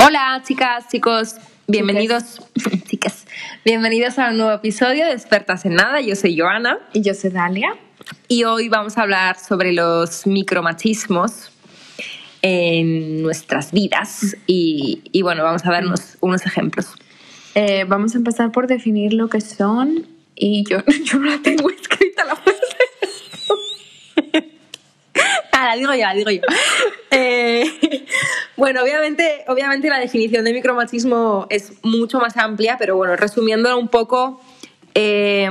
Hola chicas, chicos, bienvenidos, chicas, bienvenidos a un nuevo episodio de Expertas en Nada. Yo soy Joana Y yo soy Dalia. y hoy vamos a hablar sobre los micromachismos en nuestras vidas y, y bueno, vamos a darnos unos ejemplos. Eh, vamos a empezar por definir lo que son. Y yo, yo no la tengo escrita la frase. Ah, la digo yo, la digo yo. Eh, bueno, obviamente, obviamente la definición de micromachismo es mucho más amplia, pero bueno, resumiéndola un poco, eh,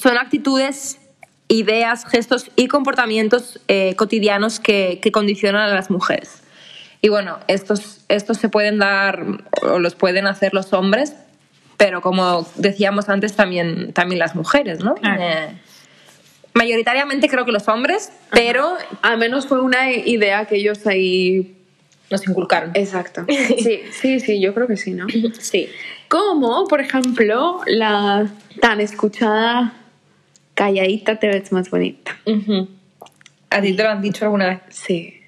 son actitudes, ideas, gestos y comportamientos eh, cotidianos que, que condicionan a las mujeres. Y bueno, estos, estos se pueden dar o los pueden hacer los hombres, pero como decíamos antes, también, también las mujeres, ¿no? Claro. Mayoritariamente creo que los hombres, pero Al menos fue una idea que ellos ahí. nos inculcaron. Exacto. Sí, sí, sí, yo creo que sí, ¿no? Sí. Como, por ejemplo, la tan escuchada calladita te ves más bonita. ¿A ti te lo han dicho alguna vez? Sí,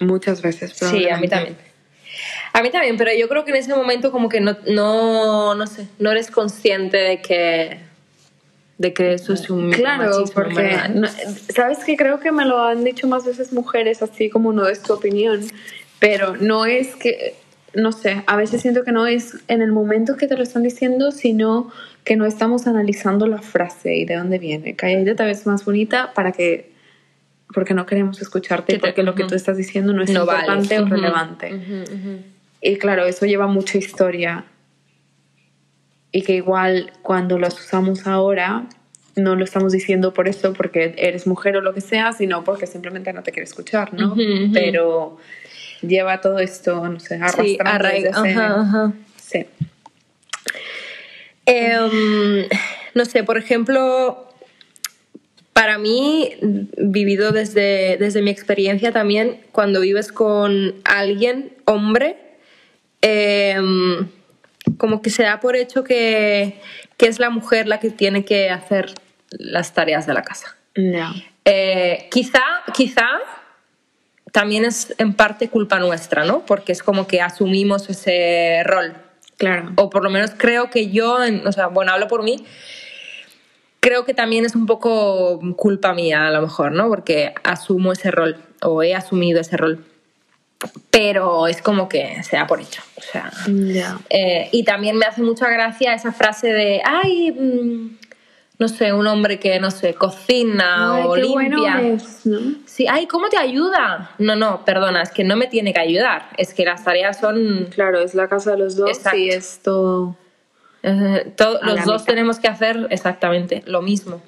muchas veces. Sí, a mí también. A mí también, pero yo creo que en ese momento como que no, no, no sé, no eres consciente de que, de que eso es un Claro, micromachismo, porque no- sabes que creo que me lo han dicho más veces mujeres, así como no es tu opinión, pero no es que, no sé, a veces siento que no es en el momento que te lo están diciendo, sino que no estamos analizando la frase y de dónde viene. Calladita te ves más bonita para que, porque no queremos escucharte, te- porque lo que tú estás diciendo no es no importante o relevante. ujú, ujú. Y claro, eso lleva mucha historia. Y que igual cuando los usamos ahora, no lo estamos diciendo por eso, porque eres mujer o lo que sea, sino porque simplemente no te quiere escuchar, ¿no? Pero lleva todo esto, no sé, arrastrando Sí, arraiga- desde ajá. Sí. Em, no sé, por ejemplo, para mí, vivido desde, desde mi experiencia también, cuando vives con alguien, hombre, em, como que se da por hecho que, que es la mujer la que tiene que hacer las tareas de la casa. Ya. Eh, quizá, quizá también es en parte culpa nuestra, ¿no? Porque es como que asumimos ese rol Claro. o por lo menos creo que yo, o sea, bueno, hablo por mí, creo que también es un poco culpa mía a lo mejor, ¿no? Porque asumo ese rol o he asumido ese rol. Pero es como que se da por hecho. O sea, Ya. eh, y también me hace mucha gracia esa frase de, ay, mm, no sé, un hombre que, no sé, cocina Ay, o qué limpia. bueno es, ¿no? Sí, ay, ¿cómo te ayuda? No, no, perdona, es que no me tiene que ayudar. Es que las tareas son Claro, es la casa de los dos Exacto. y es todo... Eh, todo- los dos mitad. tenemos que hacer exactamente lo mismo.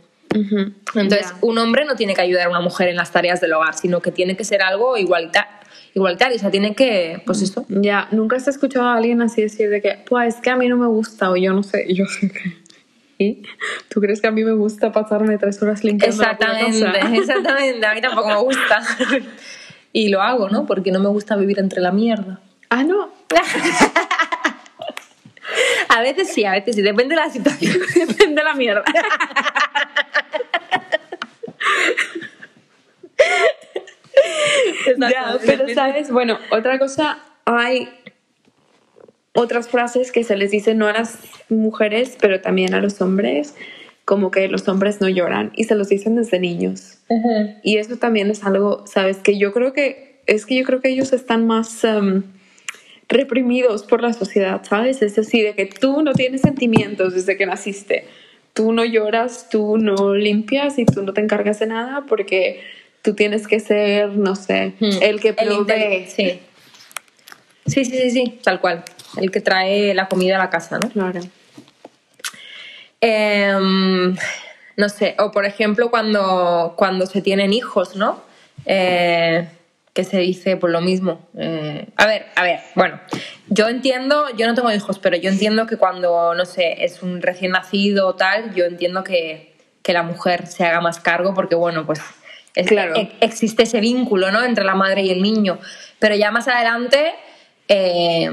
Entonces, un hombre no tiene que ayudar a una mujer en las tareas del hogar, sino que tiene que ser algo igualita- igualitario. O sea, tiene que, pues eso. Ya, nunca has escuchado a alguien así decir de que, pues es que a mí no me gusta, o yo no sé, yo sé que. ¿Y? ¿Tú crees que a mí me gusta pasarme tres horas limpiando la Exactamente, casa? exactamente. A mí tampoco me gusta. Y lo hago, ¿no? Porque no me gusta vivir entre la mierda. Ah, no. A veces sí, a veces sí, depende de la situación. Depende de la mierda. Ya, pero sabes, bueno, otra cosa, hay otras frases que se les dice no a las mujeres, pero también a los hombres, como que los hombres no lloran y se los dicen desde niños. Y eso también es algo, sabes, que yo creo que es que yo creo que ellos están más em, reprimidos por la sociedad, ¿sabes? Es decir, de que tú no tienes sentimientos desde que naciste. Tú no lloras, tú no limpias y tú no te encargas de nada porque tú tienes que ser, no sé, el que Hmm. El provee. inte- sí. sí, sí, sí, sí, tal cual. El que trae la comida a la casa, ¿no? Claro. Em, no sé, o por ejemplo cuando, cuando se tienen hijos, ¿no? Eh, que se dice por lo mismo. Eh, a ver, a ver, bueno, yo entiendo, yo no tengo hijos, pero yo entiendo que cuando, no sé, es un recién nacido o tal, yo entiendo que, que la mujer se haga más cargo porque, bueno, pues es- Claro. e- existe ese vínculo, ¿no? Entre la madre y el niño. Pero ya más adelante... eh,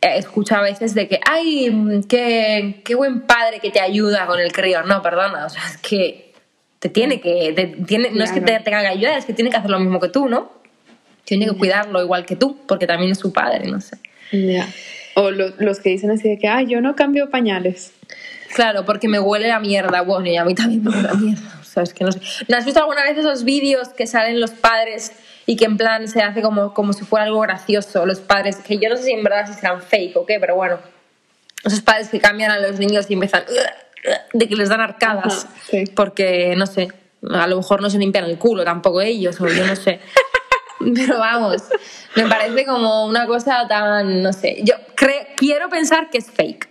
escucho a veces de que, ay, qué, qué buen padre que te ayuda con el crío. No, perdona, o sea, es que te tiene que, te tiene, no es que te tenga que ayudar, es que tiene que hacer lo mismo que tú, ¿no? Tiene que cuidarlo igual que tú, porque también es su padre, no sé. O lo- los que dicen así de que, ay, yo no cambio pañales. Claro, porque me huele la mierda. Bueno, y a mí también me huele la mierda. O sea, es que no sé. ¿No has visto alguna vez esos vídeos que salen los padres y que en plan se hace como, como si fuera algo gracioso? Los padres, que yo no sé si en verdad si serán fake o qué, pero bueno. Esos padres que cambian a los niños y empiezan de que les dan arcadas. Ajá, sí. Porque, no sé, a lo mejor no se limpian el culo tampoco ellos, o yo no sé. Pero vamos, me parece como una cosa tan, no sé. Yo quiero pensar que es fake,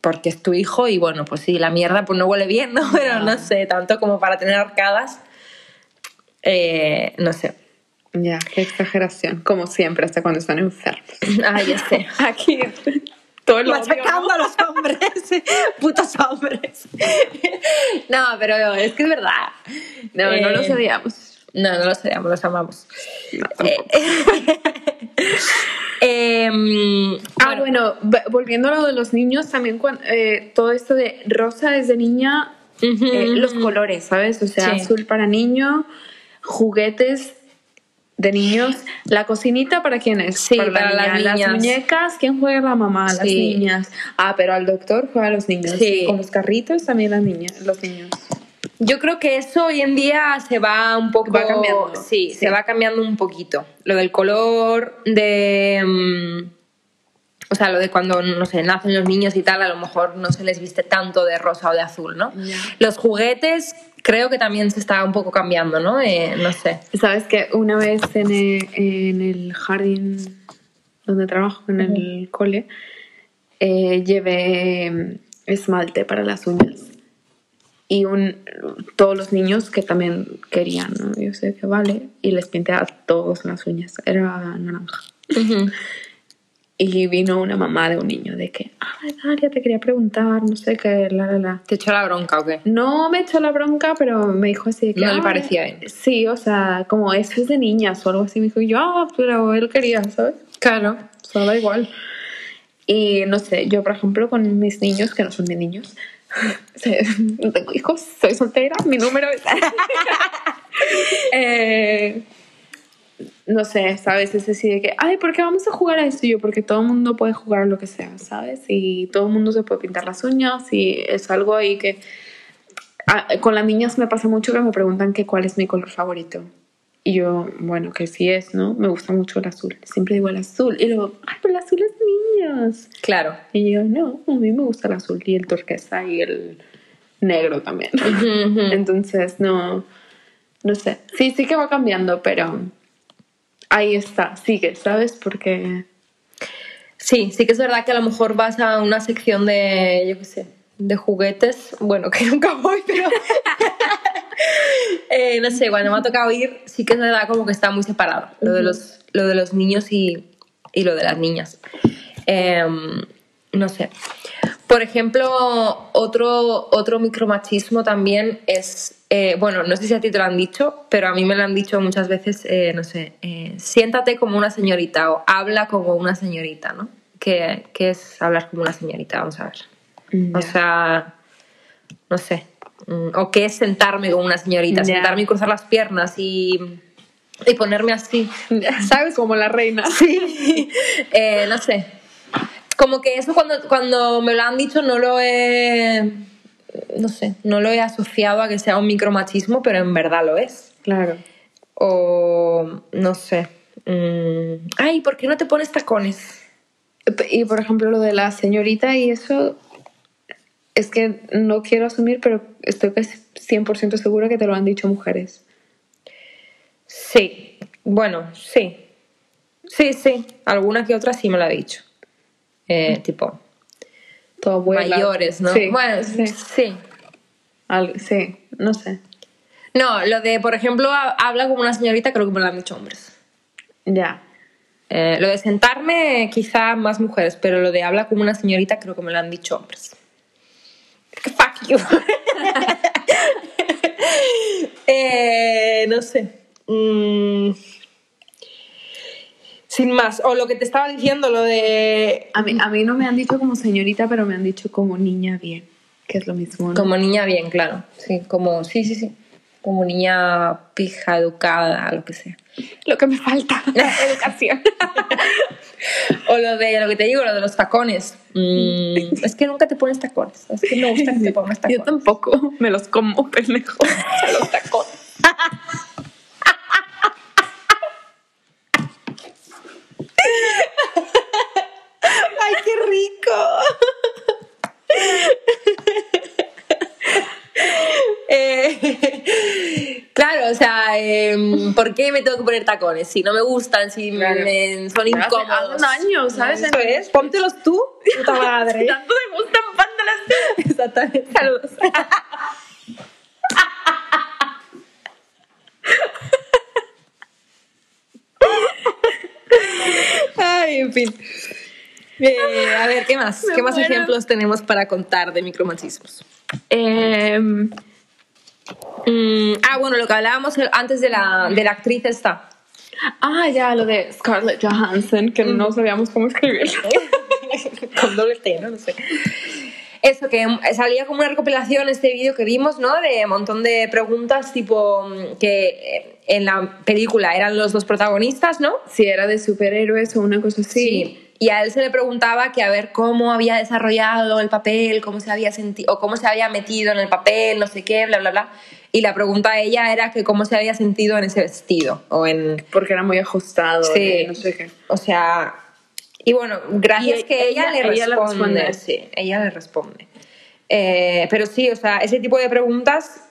porque es tu hijo y bueno, pues sí, la mierda pues no huele bien, ¿no? Pero no sé, tanto como para tener arcadas, eh, no sé. Ya, qué exageración. Como siempre, hasta cuando están enfermos. Ay, ya sé. Aquí, todo Machacando a los hombres, putos hombres. No, pero es que es verdad. No, no Eh, los odiamos. No, no los odiamos, los amamos. No, Eh, em, Ah, bueno, volviendo a lo de los niños, también cuan- eh, todo esto de rosa desde niña, eh, los colores, ¿sabes? O sea, Sí. azul para niño, juguetes de niños, la cocinita para quién es? Sí, para las niña. niñas. muñecas, ¿quién juega la mamá? Las niñas. Ah, pero al doctor juega a los niños. Sí. Con los carritos también las niñas, los niños. Yo creo que eso hoy en día se va un poco... Va cambiando. Sí, Sí. se va cambiando un poquito. Lo del color, de... mm, O sea, lo de cuando, no sé, nacen los niños y tal, a lo mejor no se les viste tanto de rosa o de azul, ¿no? Los juguetes creo que también se está un poco cambiando, ¿no? Eh, no sé. ¿Sabes que una vez en el, en el jardín donde trabajo, en el cole, eh, llevé esmalte para las uñas? Y un, todos los niños que también querían, ¿no? Yo sé que vale, y les pinté a todos las uñas, era naranja. Y vino una mamá de un niño de que, ah, Dalia, te quería preguntar, no sé qué, la, la, la. ¿Te echó la bronca o qué? No me echó la bronca, pero me dijo así de que... No le "Ay, parecía bien". Sí, o sea, como eso es de niñas o algo así. Me dijo, yo, ah, pero él quería, ¿sabes? Claro. O sea, da igual. Y no sé, yo por ejemplo con mis niños, que no son de niños, no tengo hijos, soy soltera, mi número es... Eh, no sé, ¿sabes? Es así de que, ay, ¿por qué vamos a jugar a esto? Y yo, porque todo el mundo puede jugar lo que sea, ¿sabes? Y todo el mundo se puede pintar las uñas y es algo ahí que... Ah, con las niñas me pasa mucho que me preguntan que cuál es mi color favorito. Y yo, bueno, que sí es, ¿no? Me gusta mucho el azul. Siempre digo el azul. Y luego, ay, pero el azul es niños. Claro. Y yo, no, a mí me gusta el azul y el turquesa y el negro también. Entonces, no, no sé. Sí, sí que va cambiando, pero ahí está, sigue, ¿sabes? Porque Sí, sí que es verdad que a lo mejor vas a una sección de, yo qué sé, de juguetes, bueno, que nunca voy, pero Eh, no sé, cuando me ha tocado ir, sí que es verdad como que está muy separado, lo de los, lo de los niños y, y lo de las niñas. Em, no sé. Por ejemplo, otro, otro micromachismo también es, eh, bueno, no sé si a ti te lo han dicho, pero a mí me lo han dicho muchas veces, eh, no sé, eh, siéntate como una señorita o habla como una señorita, ¿no? ¿Qué, qué es hablar como una señorita? Vamos a ver. O Ya. sea, no sé. Mm, O qué es sentarme como una señorita, sentarme y cruzar las piernas y, y ponerme así. ¿Sabes? como la reina. Sí. Eh, no sé. Como que eso cuando, cuando me lo han dicho no lo he. No sé, no lo he asociado a que sea un micromachismo, pero en verdad lo es. Claro. O. No sé. mm, Ay, ¿por qué no te pones tacones? Y por ejemplo, lo de la señorita y eso, es que no quiero asumir, pero estoy casi 100% segura que te lo han dicho mujeres. Sí. Bueno, sí. Sí, sí. Alguna que otra sí me lo ha dicho. Eh, tipo, Tu abuela. mayores, ¿no? Sí, Bueno, sí. sí. Al- sí, no sé. No, lo de, por ejemplo, ha- habla como una señorita, creo que me lo han dicho hombres. Ya. Eh, lo de sentarme, quizá más mujeres, pero lo de habla como una señorita, creo que me lo han dicho hombres. Fuck you. Eh, no sé. Mm. Sin más. O lo que te estaba diciendo, lo de. A mí, a mí no me han dicho como señorita, pero me han dicho como niña bien, que es lo mismo. ¿no? Como niña, bien, claro. Sí, como. Sí, sí, sí. como niña pija, educada, lo que sea. Lo que me falta, educación. O lo de lo que te digo, lo de los tacones. Mm, es que nunca te pones tacones. Es que me gusta que te pongas tacones. Yo tampoco me los como, pendejo. los tacones. ¡Ay, qué rico! Eh, claro, o sea, em, ¿por qué me tengo que poner tacones? Si no me gustan, si Claro. me- son incómodos. Hace un año, ¿sabes? Eso es, póntelos tú, puta madre. Tanto me gustan pándalas. Exactamente. Saludos. Ay, en fin. Eh, a ver, ¿qué más? Me ¿Qué más muero. ejemplos tenemos para contar de micromachismos? Em, Mm, ah, bueno, lo que hablábamos antes de la, de la actriz esta. ah, ya, lo de Scarlett Johansson, que no sabíamos cómo escribirlo. Con doble T, ¿no? No sé. Eso, que salía como una recopilación este vídeo que vimos, ¿no? De un montón de preguntas, tipo mm, que eh, en la película eran los dos protagonistas, ¿no? Si era de superhéroes o una cosa así. Y a él se le preguntaba que a ver cómo había desarrollado el papel, cómo se había sentido, o cómo se había metido en el papel, no sé qué, bla, bla, bla. Y la pregunta a ella era que cómo se había sentido en ese vestido, o en... Porque era muy ajustado. Sí. y no sé qué. O sea, y bueno, gracias Y que ella, ella- le ella responde. responde. Sí, ella le responde. Eh, pero sí, o sea, ese tipo de preguntas,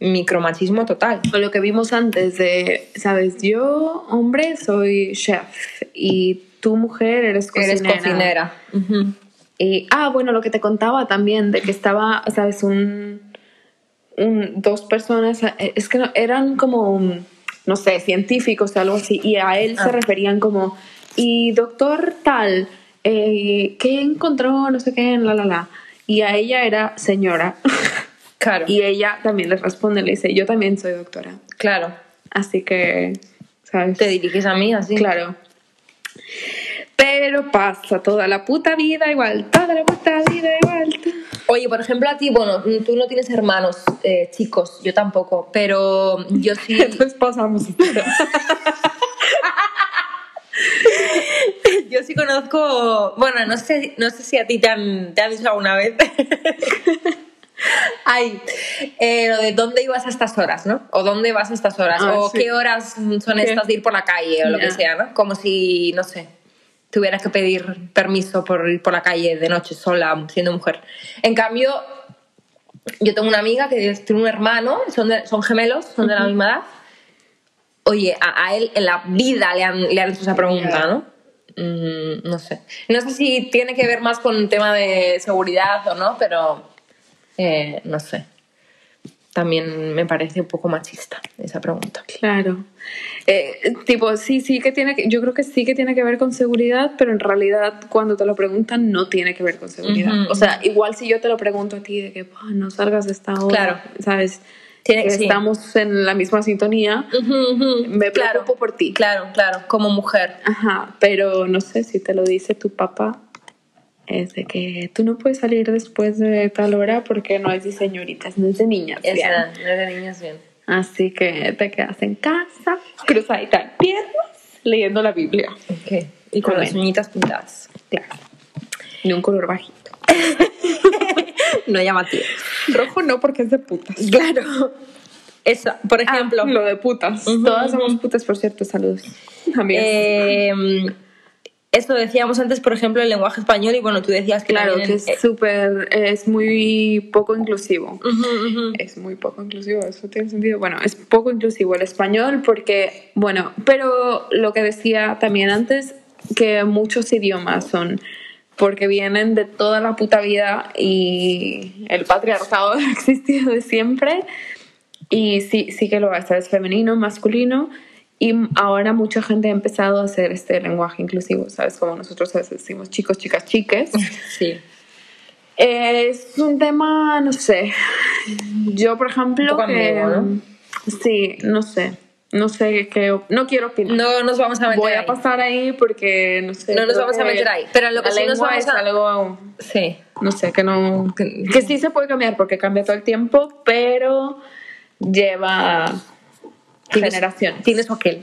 micromachismo total. Lo que vimos antes de, sabes, yo, hombre, soy chef y tú, mujer, eres cocinera. Eres cocinera. Y, ah, bueno, lo que te contaba también, de que estaba, sabes, un, un- dos personas, eh, es que no- eran como, no sé, científicos o algo así, y a él Ah. se referían como, y doctor tal, eh, ¿qué encontró? No sé qué, la, la, la. Y a ella era señora. Claro, y ella también le responde, le dice, yo también soy doctora. claro. Así que, ¿sabes? Te diriges a mí así. Claro. Pero pasa toda la puta vida igual, toda la puta vida igual. Oye, por ejemplo, a ti, bueno, tú no tienes hermanos eh, chicos, yo tampoco, pero yo sí. Entonces pasamos. Yo sí conozco, bueno, no sé, no sé si a ti te han, te han dicho alguna vez. Ay, eh, lo de dónde ibas a estas horas, ¿no? O dónde vas a estas horas, Ah, o sí. qué horas son ¿Qué? estas de ir por la calle, o lo que Ya. sea, ¿no? Como si, no sé, tuvieras que pedir permiso por ir por la calle de noche sola, siendo mujer. En cambio, yo tengo una amiga que tiene un hermano, son, de- son gemelos, son de la misma edad. Oye, a, a él en la vida le han, le han hecho esa pregunta. ¿no? Mm, no sé. No sé si tiene que ver más con un tema de seguridad o no, pero eh, no sé. También me parece un poco machista esa pregunta. Claro. Eh, tipo, sí, sí que tiene que, yo creo que sí que tiene que ver con seguridad, pero en realidad cuando te lo preguntan no tiene que ver con seguridad. Ujú, O sea, igual si yo te lo pregunto a ti de que "Ah, no salgas de esta hora, Claro. ¿sabes? Tiene- que sí. estamos en la misma sintonía, me claro, por ti. Claro, claro, como mujer. Ajá, pero no sé si te lo dice tu papá, es de que tú no puedes salir después de tal hora porque no es de señoritas, no es de niñas. bien. Esa, no es de niñas bien. Así que te quedas en casa, cruzadita de piernas, leyendo la Biblia. Ok. Y con las uñitas pintadas. Claro. De un color bajito. No llamativo. Rojo no porque es de putas. Claro. Eso, por ejemplo. Ah, lo de putas. Ujú, Todas somos putas, por cierto. Saludos. Amigas. Eh, eso decíamos antes, por ejemplo, el lenguaje español, y bueno, tú decías que claro, que es eh, súper, es muy poco inclusivo. Es muy poco inclusivo, eso tiene sentido. Bueno, es poco inclusivo el español porque, bueno, pero lo que decía también antes, que muchos idiomas son porque vienen de toda la puta vida y el patriarcado ha existido de siempre y sí, sí que lo es, es femenino, masculino y ahora mucha gente ha empezado a hacer este lenguaje inclusivo, ¿sabes? Como nosotros a veces decimos chicos, chicas, chiques. Sí. Es un tema, no sé. Yo, por ejemplo, que. Sí, no sé. No sé qué. No quiero opinar. No nos vamos a meter Voy a pasar ahí porque no sé. No nos vamos a meter ahí, pero lo que la sí nos vamos es a- algo. Sí. No sé, que no. Que- Que sí se puede cambiar porque cambia todo el tiempo, pero lleva generaciones. Tienes aquel.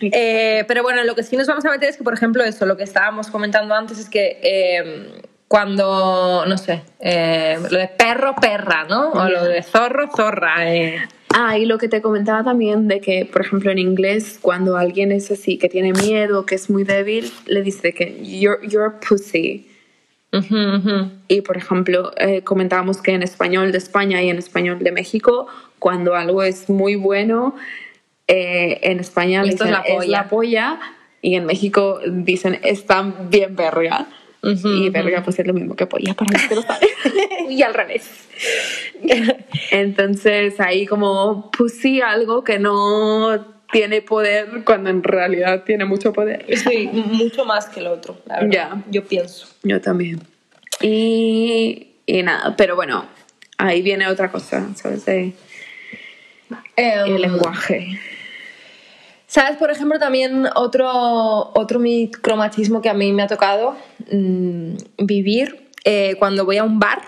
Eh, pero bueno, lo que sí nos vamos a meter es que, por ejemplo, eso, lo que estábamos comentando antes es que eh, cuando, no sé, eh, lo de perro, perra, ¿no? O lo de zorro, zorra. eh. Ah, y lo que te comentaba también de que, por ejemplo, en inglés, cuando alguien es así, que tiene miedo, que es muy débil, le dice que you're, you're pussy. Ujú, ujú. Y, por ejemplo, eh, comentábamos que en español de España y en español de México, cuando algo es muy bueno, eh, en España Esto es dicen la polla". es la polla y en México dicen está bien verga. Y verga pues es lo mismo que polla para los que lo saben. y al revés. Entonces ahí como pussy algo que no tiene poder cuando en realidad tiene mucho poder. Sí, mucho más que el otro, la verdad. Yo pienso. Yo también. Y, y nada, pero bueno, ahí viene otra cosa, ¿sabes? De- Em, el lenguaje. ¿Sabes, por ejemplo, también otro, otro micromachismo que a mí me ha tocado mm, vivir eh, cuando voy a un bar?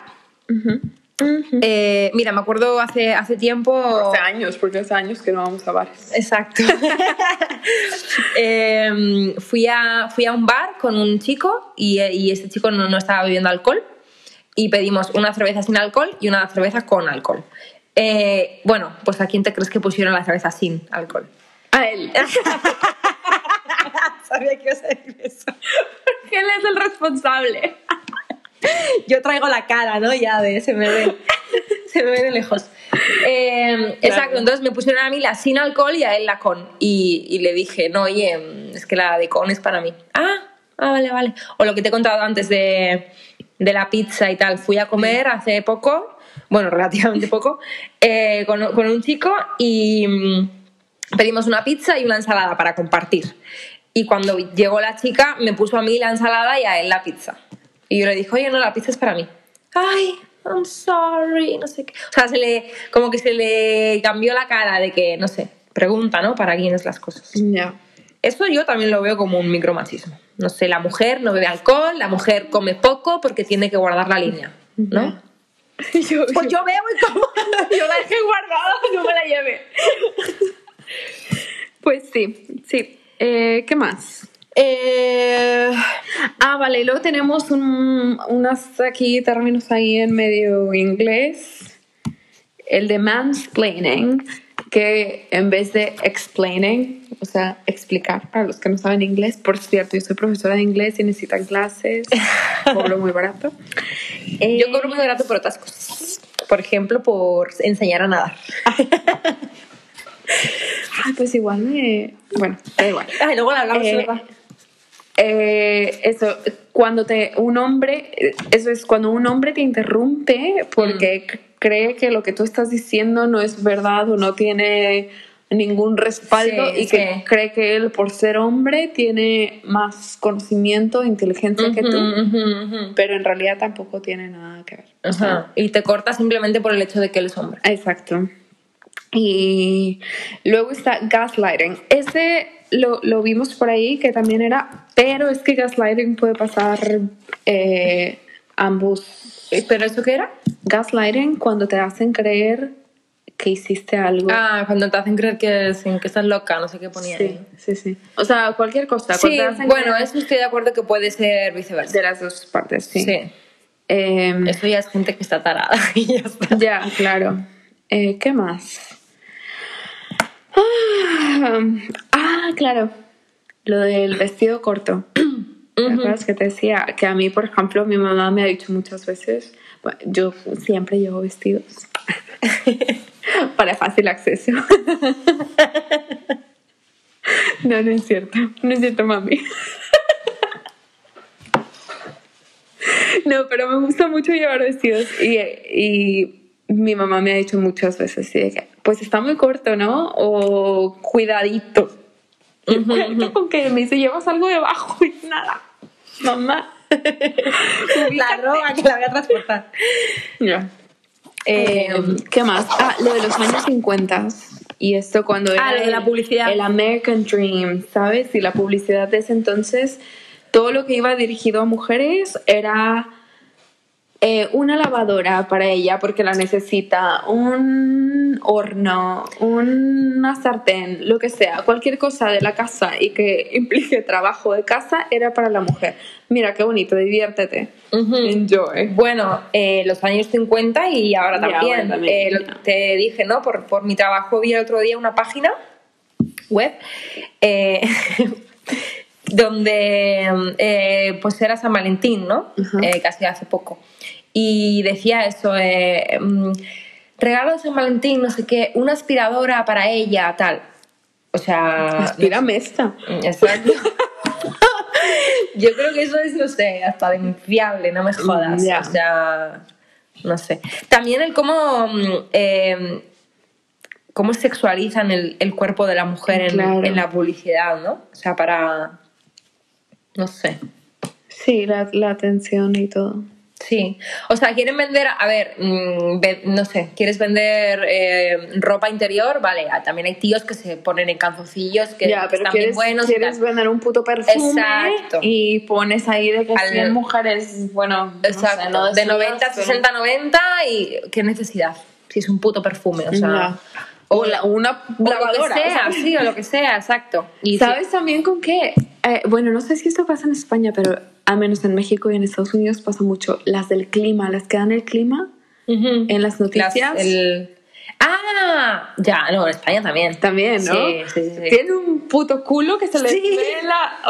Eh, mira, me acuerdo hace, hace tiempo... Hace años, porque hace años que no vamos a bares. Exacto. Em, fui, a, fui a un bar con un chico y, y este chico no, no estaba bebiendo alcohol y pedimos una cerveza sin alcohol y una cerveza con alcohol. Eh, bueno, pues ¿a quién te crees que pusieron la cerveza sin alcohol? A él. Sabía que ibas a decir eso. Porque él es el responsable. Yo traigo la cara, ¿no? Ya de se me ve, se me ve de lejos. Eh, Exacto, entonces me pusieron a mí la sin alcohol y a él la con. Y, y le dije, no, oye, es que la de con es para mí. Ah, ah, vale, vale. O lo que te he contado antes de, de la pizza y tal. Fui a comer hace poco, bueno, relativamente poco, eh, con, con un chico y mm, pedimos una pizza y una ensalada para compartir. Y cuando llegó la chica, me puso a mí la ensalada y a él la pizza. Y yo le dije, oye, no, la pizza es para mí. Ay, I'm sorry, no sé qué. O sea, se le, como que se le cambió la cara de que, no sé, pregunta, ¿no? Para quién es las cosas. Ya. Eso yo también lo veo como un micromachismo. No sé, la mujer no bebe alcohol, la mujer come poco porque tiene que guardar la línea, ¿no? Yo, Pues yo bebo y como. yo la dejé guardada, no me la llevé. Pues sí, sí. Eh, ¿Qué más? Eh, Ah, vale, y luego tenemos un, unos aquí términos ahí en medio inglés. El de mansplaining, que en vez de explaining, o sea, explicar para los que no saben inglés, por cierto, yo soy profesora de inglés y necesitan clases, cobro muy barato. Eh, yo cobro muy barato por otras cosas. Por ejemplo, por enseñar a nadar. ah, pues igual me... Bueno, da igual. Ay, luego la hablamos, Eh. Eh, eso, cuando te un hombre, eso es cuando un hombre te interrumpe porque c- cree que lo que tú estás diciendo no es verdad o no tiene ningún respaldo Sí, y que sí. cree que él por ser hombre tiene más conocimiento, inteligencia que tú, pero en realidad tampoco tiene nada que ver. O Ajá. sea, Y te corta simplemente por el hecho de que él es hombre. Exacto. Y luego está gaslighting. Ese lo, lo vimos por ahí que también era, pero es que gaslighting puede pasar eh, ambos. ¿Pero eso qué era? Gaslighting cuando te hacen creer que hiciste algo. Ah, cuando te hacen creer que, que estás loca, no sé qué ponía sí, ahí. sí, sí. O sea, cualquier cosa. Sí, cuando te hacen bueno, creer- eso estoy de acuerdo que puede ser viceversa. de las dos partes, sí. Sí. Em, Eso ya es gente que está tarada y ya está. Ya, claro. Eh, ¿Qué más? Ah, ah, claro. Lo del vestido corto. ¿Te acuerdas que te decía? Que a mí, por ejemplo, mi mamá me ha dicho muchas veces, bueno, yo siempre llevo vestidos para fácil acceso. no, no es cierto. No es cierto, mami. No, pero me gusta mucho llevar vestidos y, y mi mamá me ha dicho muchas veces que, pues está muy corto, ¿no? O cuidadito. Y cuidadito con que me dice, llevas algo debajo y nada. Mamá. La ropa que la voy a transportar. Ya. Eh, Eh, ¿Qué más? Ah, lo de los años 50. Y esto cuando era Ah, lo de la publicidad. El American Dream, ¿sabes? Y la publicidad de ese entonces, todo lo que iba dirigido a mujeres era eh, una lavadora para ella porque la necesita, un horno, una sartén, lo que sea, cualquier cosa de la casa y que implique trabajo de casa era para la mujer. Mira qué bonito, diviértete. Enjoy. Bueno, eh, los años 50 y ahora Y también. ahora también, Eh, lo-. Te dije, ¿no? Por, por mi trabajo vi el otro día una página web eh, donde eh, pues era San Valentín, ¿no? Ajá. Eh, casi hace poco. Y decía eso, eh, mm, regalo de San Valentín, no sé qué, una aspiradora para ella, tal. O sea... Aspírame esta. Exacto. Yo creo que eso es, no sé, hasta denunciable, no me jodas. O sea, no sé. También el cómo, mm, eh, cómo sexualizan el, el cuerpo de la mujer en la publicidad, ¿no? O sea, para... No sé. Sí, la, la atención y todo. Sí, o sea, quieren vender, a ver, mm, ve- no sé, quieres vender eh, ropa interior, vale, ah, también hay tíos que se ponen en calzoncillos que, ya, pero están bien buenos. quieres vender un puto perfume Exacto. y pones ahí de que Al- 100 mujeres, bueno, no sé, Exacto, no de desnudas, 90, pero- 60, 90 y qué necesidad, si es un puto perfume, o sea... Ya. O, la- una o lavadora. lo que sea, o sea. sí, o lo que sea, exacto. Y ¿Sabes también con qué? Eh, bueno, no sé si esto pasa en España, pero al menos en México y en Estados Unidos pasa mucho. Las del clima, las que dan el clima sí. Ujú. en las noticias. Las- el- Ah, ya, no, en España también. También, ¿no? Sí, sí, sí. Tiene un puto culo que se le Sí.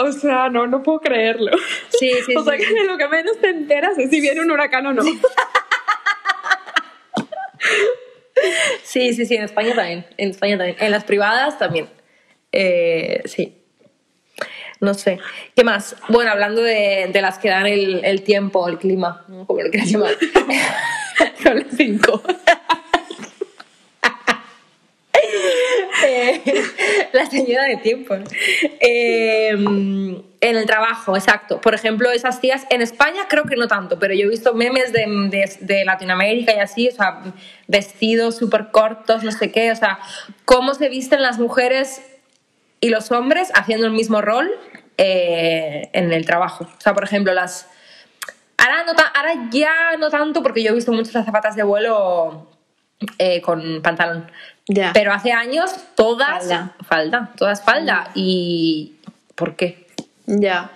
O sea, no, no puedo creerlo. Sí, sí, o sea, que de lo que menos te enteras es si viene un huracán o no. Sí, sí, sí, en España también. En España también. En las privadas también. Eh, sí. No sé. ¿Qué más? Bueno, hablando de, de las que dan el, el tiempo, el clima, ¿no? como lo quieras llamar. Son las cinco. Eh, la señora de tiempo. ¿no? Eh, en el trabajo, exacto. Por ejemplo, esas tías, en España creo que no tanto, pero yo he visto memes de, de- de Latinoamérica y así, o sea, vestidos súper cortos, no sé qué, o sea, cómo se visten las mujeres y los hombres haciendo el mismo rol eh, en el trabajo. O sea, por ejemplo, las... Ahora, no ta- ahora ya no tanto porque yo he visto muchas zapatas de vuelo eh, con pantalón. Ya. Pero hace años todas Falda. falda, todas falda. ¿Y por qué? Ya.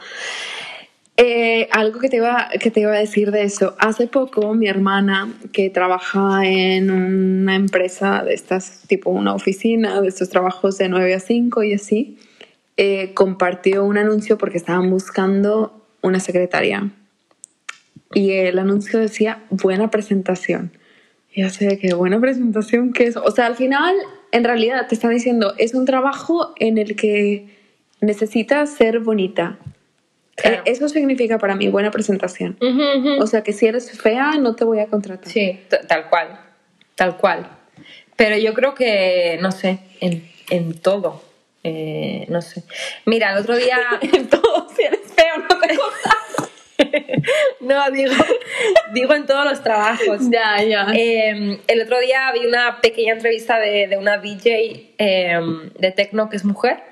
Eh, algo que te, iba, que te iba a decir de eso. Hace poco mi hermana, que trabaja en una empresa de estas, tipo una oficina, de estos trabajos de 9 a 5 y así, eh, compartió un anuncio porque estaban buscando una secretaria. Y el anuncio decía buena presentación. Y yo sé que buena presentación, ¿qué es? O sea, al final, en realidad te están diciendo, es un trabajo en el que necesitas ser bonita. Claro. Eh, eso significa para mí buena presentación. O sea, que si eres fea, no te voy a contratar. Sí, tal cual, tal cual. Pero yo creo que, no sé, en, en todo, eh, no sé. Mira, el otro día... En todo, si eres feo, no te no, digo, digo en todos los trabajos. ya, ya. Eh, el otro día vi una pequeña entrevista de, de una DJ eh, de techno que es mujer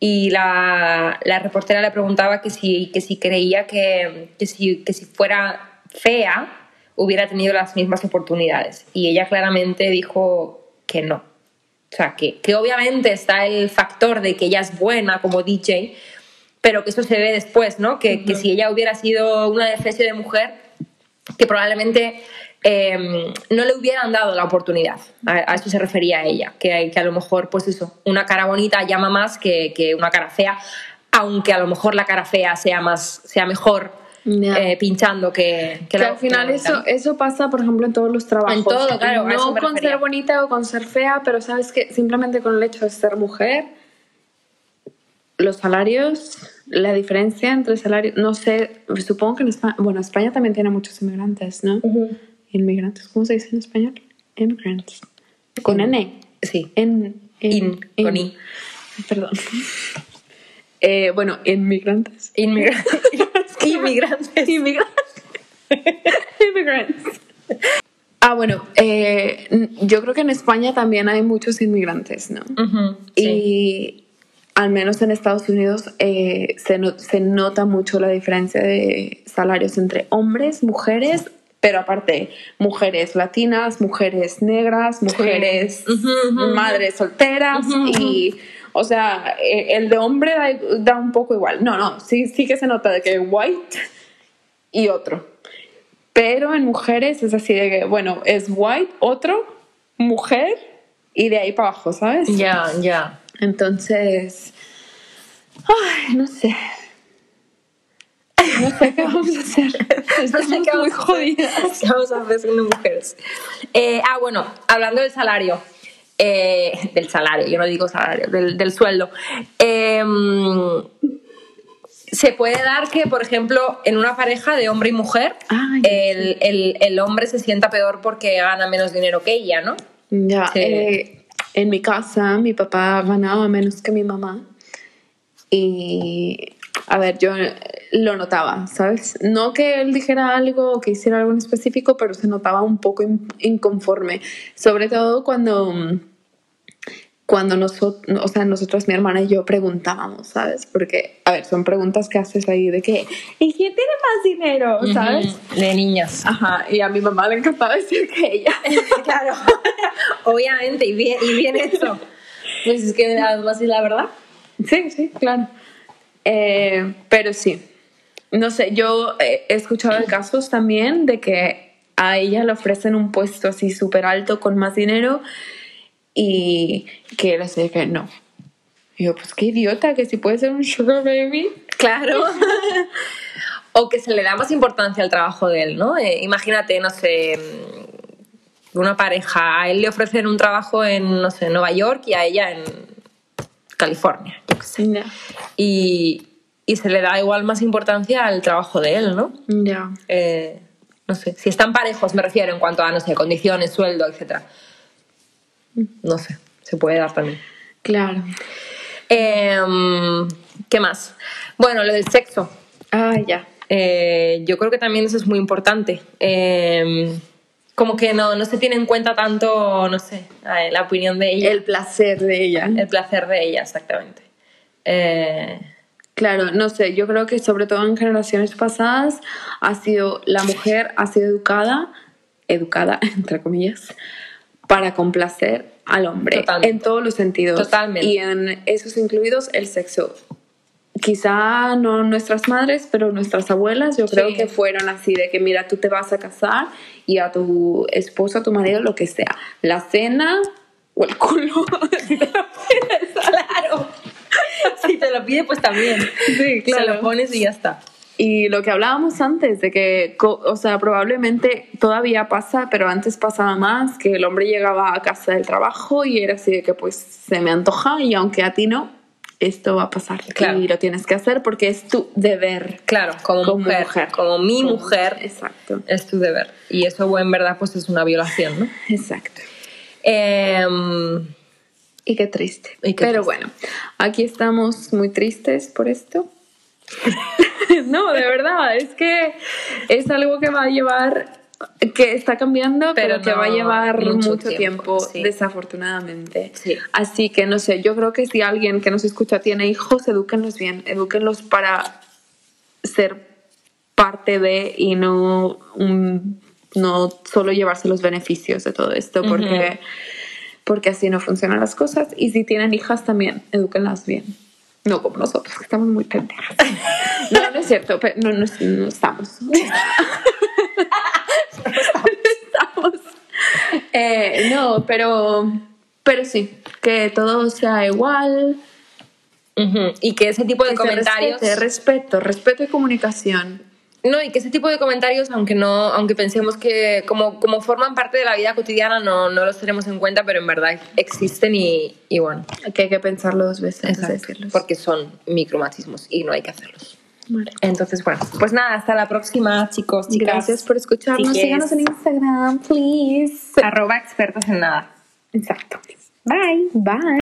y la, la reportera le preguntaba que si, que si creía que, que, si, que si fuera fea hubiera tenido las mismas oportunidades y ella claramente dijo que no. O sea, que, que obviamente está el factor de que ella es buena como DJ, pero que eso se ve después, ¿no? Que, que si ella hubiera sido una defensa de mujer, que probablemente eh, no le hubieran dado la oportunidad. A, a eso se refería ella, que, que a lo mejor, pues eso, una cara bonita llama más que, que una cara fea, aunque a lo mejor la cara fea sea, más, sea mejor eh, pinchando que, que Que la- al final eso, eso pasa, por ejemplo, en todos los trabajos. En todo, claro, No con ser bonita o con ser fea, pero sabes que simplemente con el hecho de ser mujer, los salarios, la diferencia entre salarios, no sé, supongo que en España, bueno, España también tiene muchos inmigrantes, ¿no? Inmigrantes, ¿cómo se dice en español? Immigrants. Con N. Sí, En, In, con I. Perdón. Eh, bueno, inmigrantes. Inmigra- inmigrantes. Inmigrantes. Immigrants. Ah, bueno, eh, yo creo que en España también hay muchos inmigrantes, ¿no? Sí. Y al menos en Estados Unidos eh, se, no- se nota mucho la diferencia de salarios entre hombres, mujeres Pero aparte, mujeres latinas, mujeres negras, mujeres madres solteras y, o sea, e- el de hombre da, da un poco igual. No, no, sí, sí que se nota de que white y otro. Pero en mujeres es así de que, bueno, es white, otro, mujer y de ahí para abajo, ¿sabes? Ya, ya. Entonces, ay, no sé. No sé qué vamos a hacer. Estamos qué vamos muy jodidas. ¿Qué vamos a hacer siendo mujeres? Eh, ah, bueno, hablando del salario. eh, del salario, yo no digo salario, del, del sueldo. Eh, se puede dar que, por ejemplo, en una pareja de hombre y mujer, el, el- el hombre se sienta peor porque gana menos dinero que ella, ¿no? Ya, Sí. eh, en mi casa mi papá ganaba menos que mi mamá y a ver, yo lo notaba, ¿sabes? No que él dijera algo o que hiciera algo en específico, pero se notaba un poco in- inconforme, sobre todo cuando cuando nosotros, o sea, nosotros, mi hermana y yo preguntábamos, ¿sabes? Porque, a ver, son preguntas que haces ahí de que, ¿y quién tiene más dinero? ¿Sabes? De niñas. Ajá, y a mi mamá le encantaba decir que ella. claro, obviamente, y bien, y bien hecho. Pues es que algo así, la verdad. Sí, sí, claro. Eh, pero sí, no sé, yo eh, he escuchado de casos también de que a ella le ofrecen un puesto así súper alto con más dinero y que él así de que no. Y yo, pues qué idiota, que si puede ser un sugar baby. Claro. o que se le da más importancia al trabajo de él, ¿no? Eh, imagínate, no sé, mm, una pareja, a él le ofrecen un trabajo en, no sé, Nueva York y a ella en California, yo qué sé. Ya. Y, y se le da igual más importancia al trabajo de él, ¿no? Ya. Eh, no sé, si están parejos me refiero en cuanto a, no sé, condiciones, sueldo, etc. No sé, se puede dar también. Claro. Em, ¿Qué más? Bueno, lo del sexo. Ah, ya. Eh, yo creo que también eso es muy importante. Em, como que no, no se tiene en cuenta tanto, no sé, eh, la opinión de ella, el, El placer de ella. placer de ella, exactamente. Eh, Claro, no sé, yo creo que sobre todo en generaciones pasadas ha sido, la mujer ha sido educada, educada, entre comillas, para complacer al hombre Totalmente. en todos los sentidos. Totalmente. Y en esos incluidos el sexo. Quizá no nuestras madres, pero nuestras abuelas yo creo Sí. que fueron así, de que mira, tú te vas a casar y a tu esposo, a tu marido, lo que sea. La cena o el culo. claro. si te lo pide, pues también. Sí, Se lo pones y ya está. Y lo que hablábamos antes, de que, o sea, probablemente todavía pasa, pero antes pasaba más, que el hombre llegaba a casa del trabajo y era así de que pues se me antoja y aunque a ti no, esto va a pasar. Claro. Y lo tienes que hacer porque es tu deber. Claro, como, Como mujer, mujer. como mi Como- mujer, Exacto. es tu deber. Y eso, en verdad, pues es una violación, ¿no? Exacto. Em, Y qué triste. Y qué pero triste. bueno, aquí estamos muy tristes por esto. no, de verdad, es que es algo que va a llevar, que está cambiando, pero, Pero que va a llevar mucho mucho, tiempo, tiempo, sí. desafortunadamente. Sí. Así que no sé, yo creo que si alguien que nos escucha tiene hijos, edúquenlos bien, edúquenlos para ser parte de y no, un- no solo llevarse los beneficios de todo esto, porque, porque así no funcionan las cosas. Y si tienen hijas también, edúquenlas bien. No como nosotros, que estamos muy pendejas. No, no es cierto, pero no, no, no estamos. estamos. Eh, no, pero, pero sí, que todo sea igual. Y que ese tipo de que comentarios. respeto, respeto y comunicación. No, y que ese tipo de comentarios, aunque no, aunque pensemos que como, como forman parte de la vida cotidiana, no, no los tenemos en cuenta, pero en verdad existen y, y bueno, Que hay que pensarlo dos veces antes de exacto, decirlos. porque son micromachismos y no hay que hacerlos. Vale. Entonces, bueno, pues nada, hasta la próxima, chicos, chicas. Gracias por escucharnos. Chiques. Síganos en Instagram, please. Arroba expertos en nada. Exacto. Bye. Bye.